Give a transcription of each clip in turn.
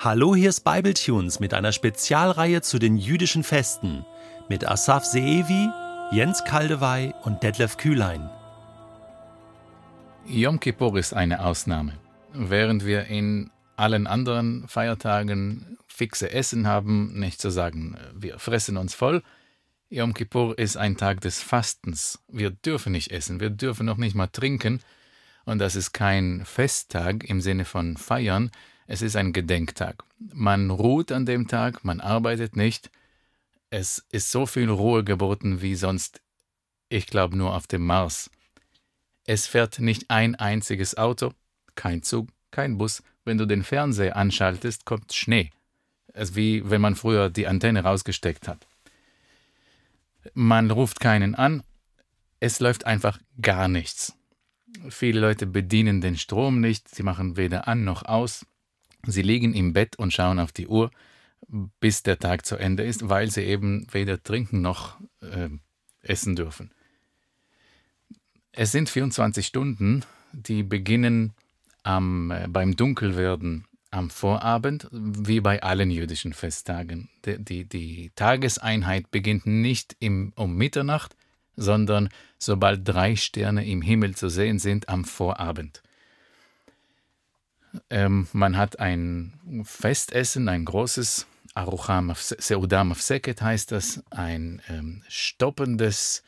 Hallo, hier ist Bibletunes mit einer Spezialreihe zu den jüdischen Festen mit Asaf Seevi, Jens Kaldewey und Detlef Kühlein. Yom Kippur ist eine Ausnahme. Während wir in allen anderen Feiertagen fixe Essen haben, nicht zu sagen, wir fressen uns voll, Yom Kippur ist ein Tag des Fastens. Wir dürfen nicht essen, wir dürfen noch nicht mal trinken. Und das ist kein Festtag im Sinne von feiern, es ist ein Gedenktag. Man ruht an dem Tag, man arbeitet nicht. Es ist so viel Ruhe geboten wie sonst, ich glaube, nur auf dem Mars. Es fährt nicht ein einziges Auto, kein Zug, kein Bus. Wenn du den Fernseher anschaltest, kommt Schnee. Es ist wie wenn man früher die Antenne rausgesteckt hat. Man ruft keinen an. Es läuft einfach gar nichts. Viele Leute bedienen den Strom nicht, sie machen weder an noch aus. Sie liegen im Bett und schauen auf die Uhr, bis der Tag zu Ende ist, weil sie eben weder trinken noch äh, essen dürfen. Es sind 24 Stunden, die beginnen am, äh, beim Dunkelwerden am Vorabend, wie bei allen jüdischen Festtagen. Die, die, die Tageseinheit beginnt nicht im, um Mitternacht, sondern sobald drei Sterne im Himmel zu sehen sind am Vorabend. Ähm, man hat ein Festessen, ein großes Arucham Seudam Seket heißt das, ein ähm, stoppendes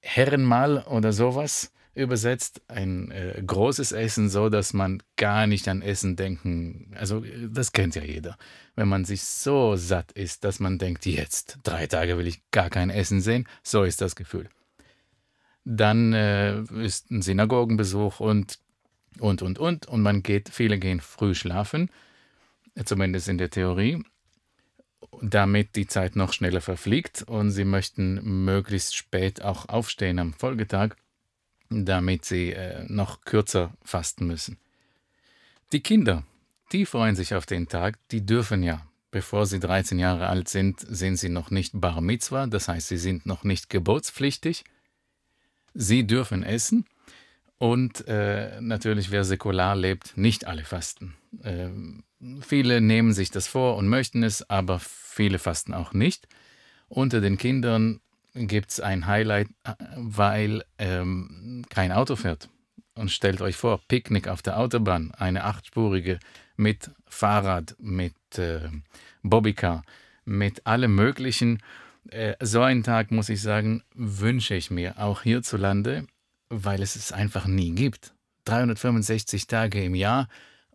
Herrenmahl oder sowas übersetzt, ein äh, großes Essen, so dass man gar nicht an Essen denken, also das kennt ja jeder. Wenn man sich so satt ist, dass man denkt, jetzt, drei Tage will ich gar kein Essen sehen, so ist das Gefühl. Dann äh, ist ein Synagogenbesuch und und, und, und. Und man geht, viele gehen früh schlafen, zumindest in der Theorie, damit die Zeit noch schneller verfliegt. Und sie möchten möglichst spät auch aufstehen am Folgetag, damit sie äh, noch kürzer fasten müssen. Die Kinder, die freuen sich auf den Tag, die dürfen ja. Bevor sie 13 Jahre alt sind, sind sie noch nicht Bar Mitzvah, das heißt, sie sind noch nicht geburtspflichtig. Sie dürfen essen und äh, natürlich, wer säkular lebt, nicht alle fasten. Äh, viele nehmen sich das vor und möchten es, aber viele fasten auch nicht. Unter den Kindern gibt es ein Highlight, weil ähm, kein Auto fährt. Und stellt euch vor, Picknick auf der Autobahn, eine achtspurige mit Fahrrad, mit äh, Bobbycar, mit allem Möglichen. Äh, so einen Tag, muss ich sagen, wünsche ich mir auch hierzulande weil es es einfach nie gibt. 365 Tage im Jahr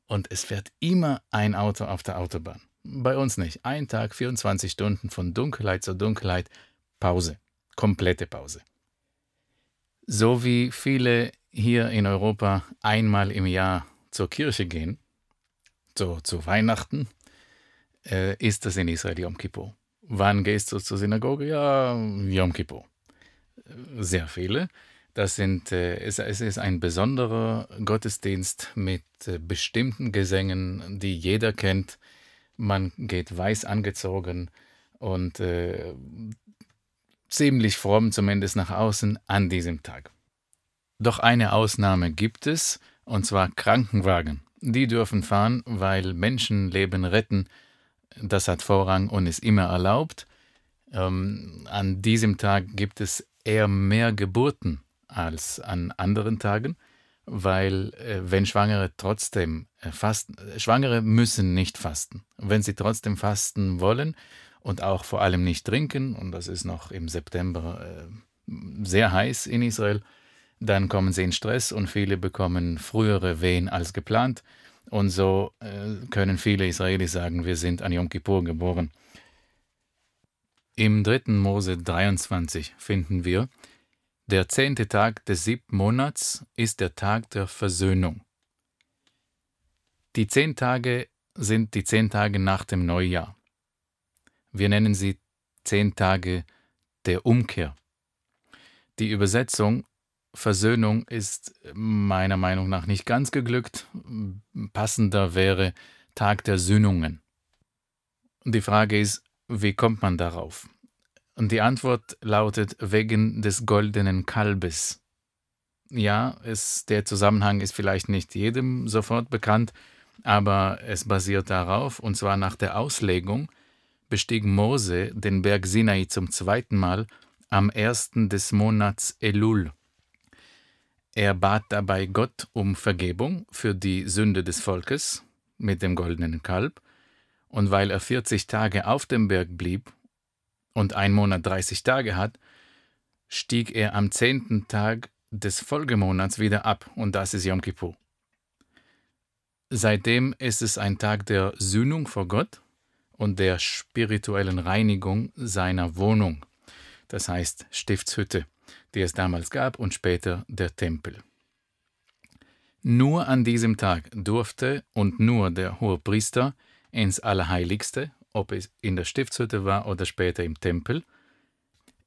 und es fährt immer ein Auto auf der Autobahn. Bei uns nicht. Ein Tag, 24 Stunden von Dunkelheit zu Dunkelheit, Pause. Komplette Pause. So wie viele hier in Europa einmal im Jahr zur Kirche gehen, so zu Weihnachten, äh, ist das in Israel Yom Kippur. Wann gehst du zur Synagoge? Ja, Yom Kippur. Sehr viele. Das sind, äh, es, ist ein besonderer Gottesdienst mit äh, bestimmten Gesängen, die jeder kennt. Man geht weiß angezogen und äh, ziemlich fromm, zumindest nach außen, an diesem Tag. Doch eine Ausnahme gibt es, und zwar Krankenwagen. Die dürfen fahren, weil Menschenleben retten. Das hat Vorrang und ist immer erlaubt. Ähm, an diesem Tag gibt es eher mehr Geburten als an anderen Tagen, weil äh, wenn Schwangere trotzdem äh, fasten, Schwangere müssen nicht fasten. Wenn sie trotzdem fasten wollen und auch vor allem nicht trinken, und das ist noch im September äh, sehr heiß in Israel, dann kommen sie in Stress und viele bekommen frühere Wehen als geplant. Und so können viele Israelis sagen, wir sind an Yom Kippur geboren. Im dritten Mose 23 finden wir, der zehnte Tag des siebten Monats ist der Tag der Versöhnung. Die zehn Tage sind die zehn Tage nach dem Neujahr. Wir nennen sie zehn Tage der Umkehr. Die Übersetzung Versöhnung ist meiner Meinung nach nicht ganz geglückt. Passender wäre Tag der Sühnungen. Die Frage ist, wie kommt man darauf? Und die Antwort lautet wegen des goldenen Kalbes. Ja, es, der Zusammenhang ist vielleicht nicht jedem sofort bekannt. aber es basiert darauf, und zwar nach der Auslegung, bestieg Mose den Berg Sinai zum zweiten Mal am ersten des Monats Elul. Er bat dabei Gott um Vergebung für die Sünde des Volkes mit dem goldenen Kalb, und weil er 40 Tage auf dem Berg blieb und ein Monat 30 Tage hat, stieg er am zehnten Tag des Folgemonats wieder ab, und das ist Yom Kippur. Seitdem ist es ein Tag der Sühnung vor Gott und der spirituellen Reinigung seiner Wohnung, das heißt Stiftshütte, die es damals gab und später der Tempel. Nur an diesem Tag durfte und nur der hohe Priester ins Allerheiligste, ob es in der Stiftshütte war oder später im Tempel,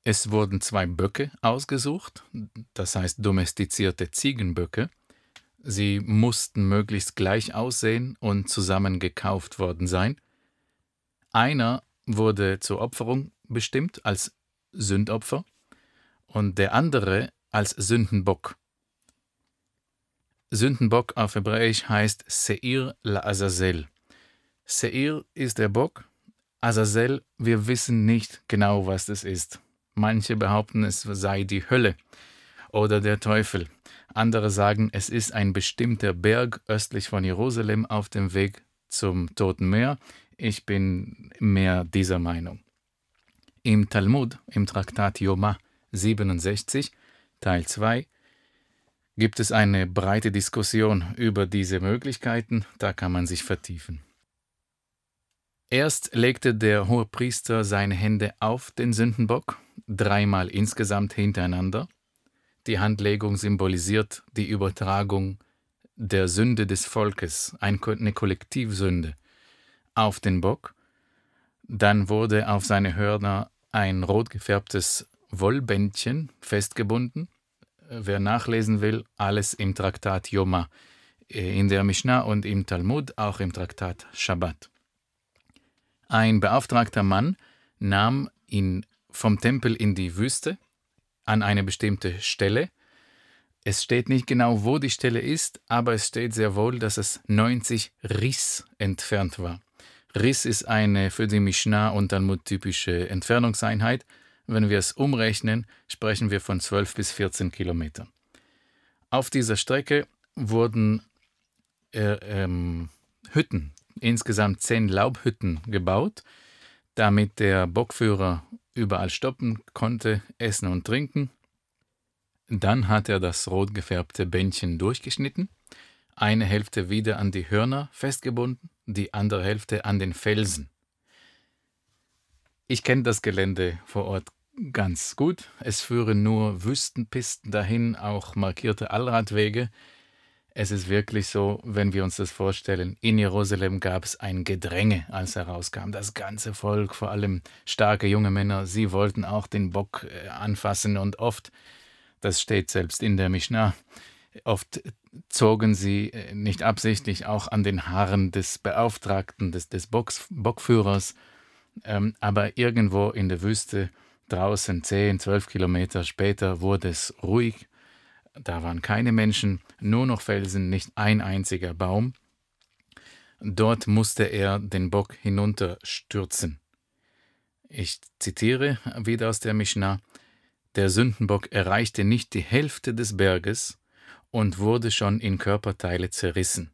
es wurden zwei Böcke ausgesucht, das heißt domestizierte Ziegenböcke. Sie mussten möglichst gleich aussehen und zusammen gekauft worden sein. Einer wurde zur Opferung bestimmt als Sündopfer und der andere als Sündenbock. Sündenbock auf Hebräisch heißt Seir la Azazel. Seir ist der Bock, Azazel, wir wissen nicht genau, was das ist. Manche behaupten, es sei die Hölle oder der Teufel. Andere sagen, es ist ein bestimmter Berg östlich von Jerusalem auf dem Weg zum Toten Meer. Ich bin mehr dieser Meinung. Im Talmud, im Traktat Yoma 67, Teil 2, gibt es eine breite Diskussion über diese Möglichkeiten, da kann man sich vertiefen. Erst legte der Hohepriester seine Hände auf den Sündenbock, dreimal insgesamt hintereinander. Die Handlegung symbolisiert die Übertragung der Sünde des Volkes, eine Kollektivsünde, auf den Bock. Dann wurde auf seine Hörner ein rot gefärbtes Wollbändchen festgebunden. Wer nachlesen will, alles im Traktat Yoma, äh, in der Mishnah und im Talmud, auch im Traktat Shabbat. Ein beauftragter Mann nahm ihn vom Tempel in die Wüste an eine bestimmte Stelle. Es steht nicht genau, wo die Stelle ist, aber es steht sehr wohl, dass es 90 Riss entfernt war. Riss ist eine für die Mishnah und Talmud typische Entfernungseinheit. Wenn wir es umrechnen, sprechen wir von 12 bis 14 Kilometern. Auf dieser Strecke wurden äh, ähm, Hütten insgesamt zehn Laubhütten gebaut, damit der Bockführer überall stoppen konnte, essen und trinken. Dann hat er das rot gefärbte Bändchen durchgeschnitten, eine Hälfte wieder an die Hörner festgebunden, die andere Hälfte an den Felsen. Ich kenne das Gelände vor Ort ganz gut. Es führen nur Wüstenpisten dahin, auch markierte Allradwege, es ist wirklich so, wenn wir uns das vorstellen, in Jerusalem gab es ein Gedränge, als er rauskam. Das ganze Volk, vor allem starke junge Männer, sie wollten auch den Bock äh, anfassen. Und oft, das steht selbst in der Mishnah, oft zogen sie äh, nicht absichtlich auch an den Haaren des Beauftragten, des, des Box, Bockführers, ähm, aber irgendwo in der Wüste draußen, zehn, zwölf Kilometer später, wurde es ruhig da waren keine Menschen, nur noch Felsen, nicht ein einziger Baum. Dort musste er den Bock hinunterstürzen. Ich zitiere wieder aus der Mishnah: Der Sündenbock erreichte nicht die Hälfte des Berges und wurde schon in Körperteile zerrissen.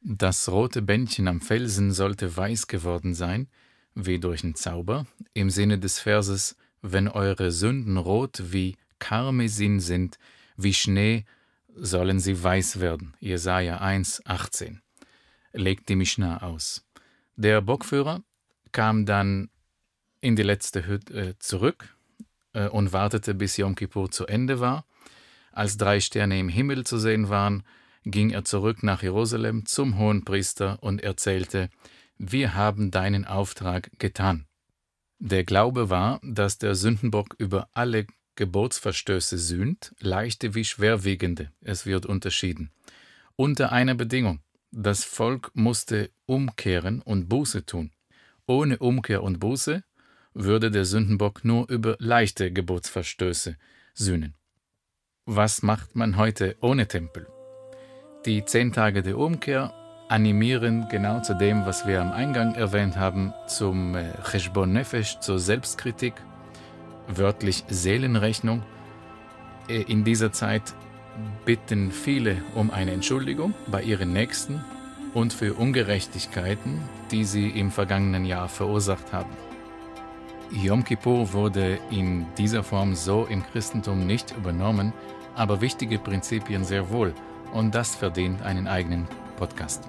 Das rote Bändchen am Felsen sollte weiß geworden sein, wie durch einen Zauber, im Sinne des Verses: Wenn eure Sünden rot wie Karmesin sind, wie Schnee sollen sie weiß werden. Jesaja 1, 18. Legt die Mishnah aus. Der Bockführer kam dann in die letzte Hütte äh, zurück äh, und wartete, bis Yom Kippur zu Ende war. Als drei Sterne im Himmel zu sehen waren, ging er zurück nach Jerusalem zum Hohenpriester und erzählte: Wir haben deinen Auftrag getan. Der Glaube war, dass der Sündenbock über alle Gebotsverstöße sühnt, leichte wie schwerwiegende, es wird unterschieden. Unter einer Bedingung, das Volk musste umkehren und Buße tun. Ohne Umkehr und Buße würde der Sündenbock nur über leichte Gebotsverstöße sühnen. Was macht man heute ohne Tempel? Die zehn Tage der Umkehr animieren genau zu dem, was wir am Eingang erwähnt haben, zum äh, Cheshbon Nefesh, zur Selbstkritik, wörtlich Seelenrechnung. Äh, in dieser Zeit bitten viele um eine Entschuldigung bei ihren Nächsten und für Ungerechtigkeiten, die sie im vergangenen Jahr verursacht haben. Yom Kippur wurde in dieser Form so im Christentum nicht übernommen, aber wichtige Prinzipien sehr wohl und das verdient einen eigenen Podcast.